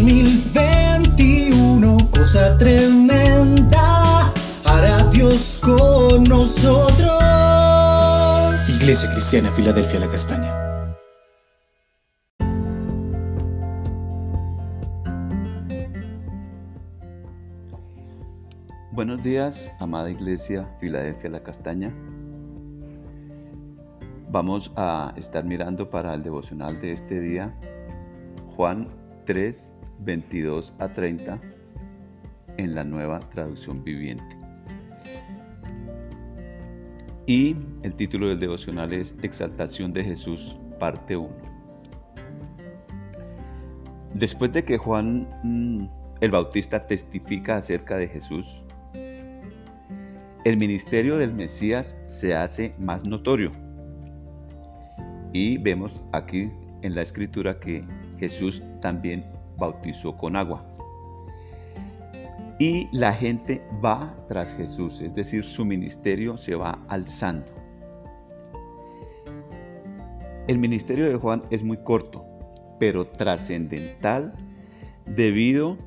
2021, cosa tremenda, hará Dios con nosotros. Iglesia Cristiana, Filadelfia, la Castaña. Buenos días, amada Iglesia, Filadelfia, la Castaña. Vamos a estar mirando para el devocional de este día Juan 3, 22 a 30 en la nueva traducción viviente. Y el título del devocional es Exaltación de Jesús, parte 1. Después de que Juan mm, el Bautista testifica acerca de Jesús, el ministerio del Mesías se hace más notorio. Y vemos aquí en la escritura que Jesús también bautizó con agua. Y la gente va tras Jesús, es decir, su ministerio se va alzando. El ministerio de Juan es muy corto, pero trascendental debido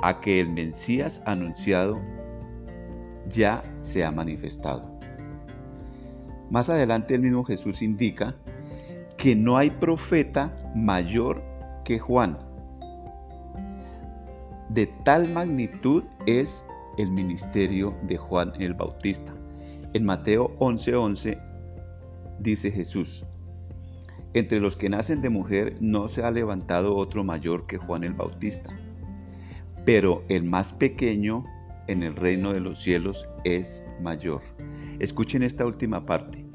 a que el Mesías anunciado ya se ha manifestado. Más adelante el mismo Jesús indica que no hay profeta mayor que Juan de tal magnitud es el ministerio de Juan el Bautista. En Mateo 11:11 dice Jesús, entre los que nacen de mujer no se ha levantado otro mayor que Juan el Bautista, pero el más pequeño en el reino de los cielos es mayor. Escuchen esta última parte.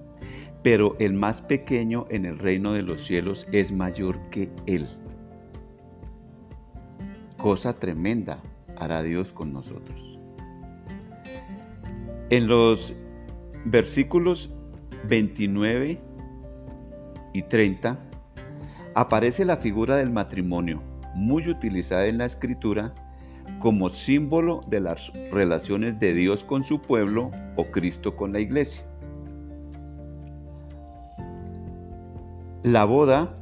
Pero el más pequeño en el reino de los cielos es mayor que él cosa tremenda hará Dios con nosotros. En los versículos 29 y 30 aparece la figura del matrimonio, muy utilizada en la escritura como símbolo de las relaciones de Dios con su pueblo o Cristo con la iglesia. La boda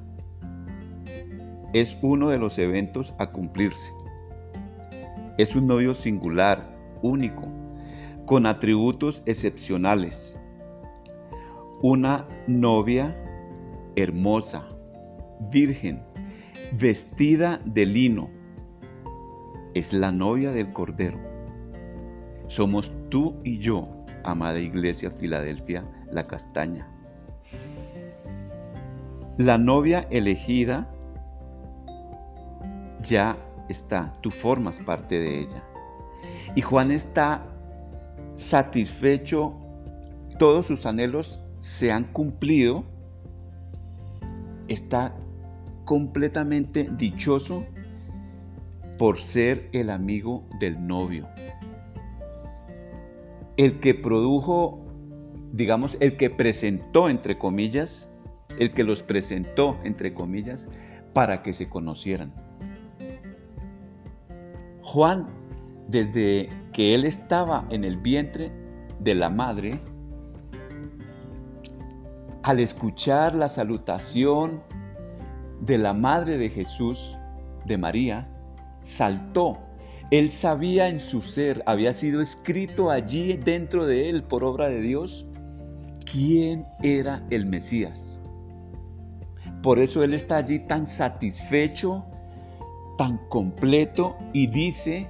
es uno de los eventos a cumplirse. Es un novio singular, único, con atributos excepcionales. Una novia hermosa, virgen, vestida de lino. Es la novia del Cordero. Somos tú y yo, amada Iglesia Filadelfia, la castaña. La novia elegida ya está, tú formas parte de ella. Y Juan está satisfecho, todos sus anhelos se han cumplido, está completamente dichoso por ser el amigo del novio. El que produjo, digamos, el que presentó, entre comillas, el que los presentó, entre comillas, para que se conocieran. Juan, desde que él estaba en el vientre de la madre, al escuchar la salutación de la madre de Jesús, de María, saltó. Él sabía en su ser, había sido escrito allí dentro de él por obra de Dios, quién era el Mesías. Por eso él está allí tan satisfecho, tan completo y dice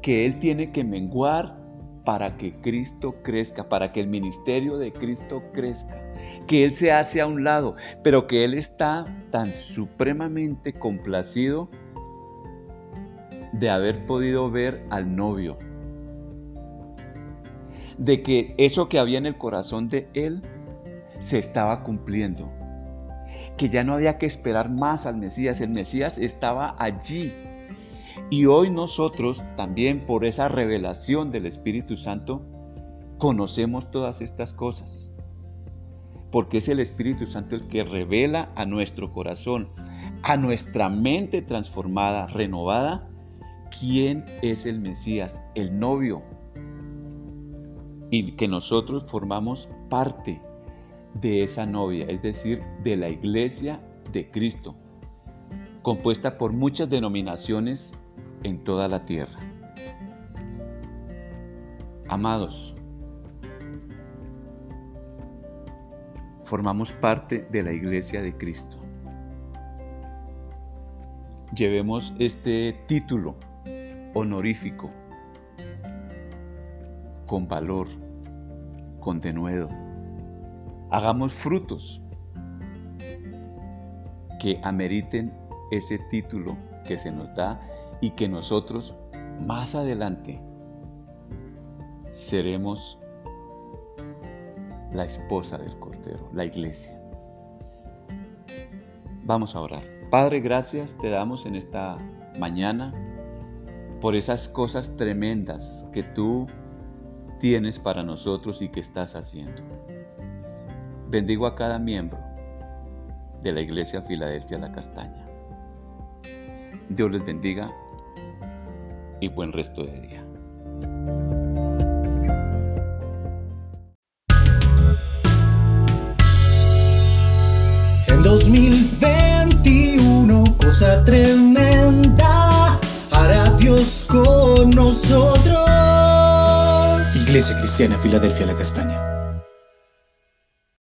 que Él tiene que menguar para que Cristo crezca, para que el ministerio de Cristo crezca, que Él se hace a un lado, pero que Él está tan supremamente complacido de haber podido ver al novio, de que eso que había en el corazón de Él se estaba cumpliendo que ya no había que esperar más al Mesías, el Mesías estaba allí. Y hoy nosotros también por esa revelación del Espíritu Santo conocemos todas estas cosas. Porque es el Espíritu Santo el que revela a nuestro corazón, a nuestra mente transformada, renovada, quién es el Mesías, el novio. Y que nosotros formamos parte de esa novia, es decir, de la iglesia de Cristo. compuesta por muchas denominaciones en toda la tierra. Amados, formamos parte de la iglesia de Cristo. Llevemos este título honorífico con valor, con denuedo. Hagamos frutos que ameriten ese título que se nos da y que nosotros más adelante seremos la esposa del Cordero, la iglesia. Vamos a orar. Padre, gracias te damos en esta mañana por esas cosas tremendas que tú tienes para nosotros y que estás haciendo. Bendigo a cada miembro de la Iglesia Filadelfia La Castaña. Dios les bendiga y buen resto de día. En 2021, cosa tremenda, hará Dios con nosotros. Iglesia Cristiana Filadelfia La Castaña.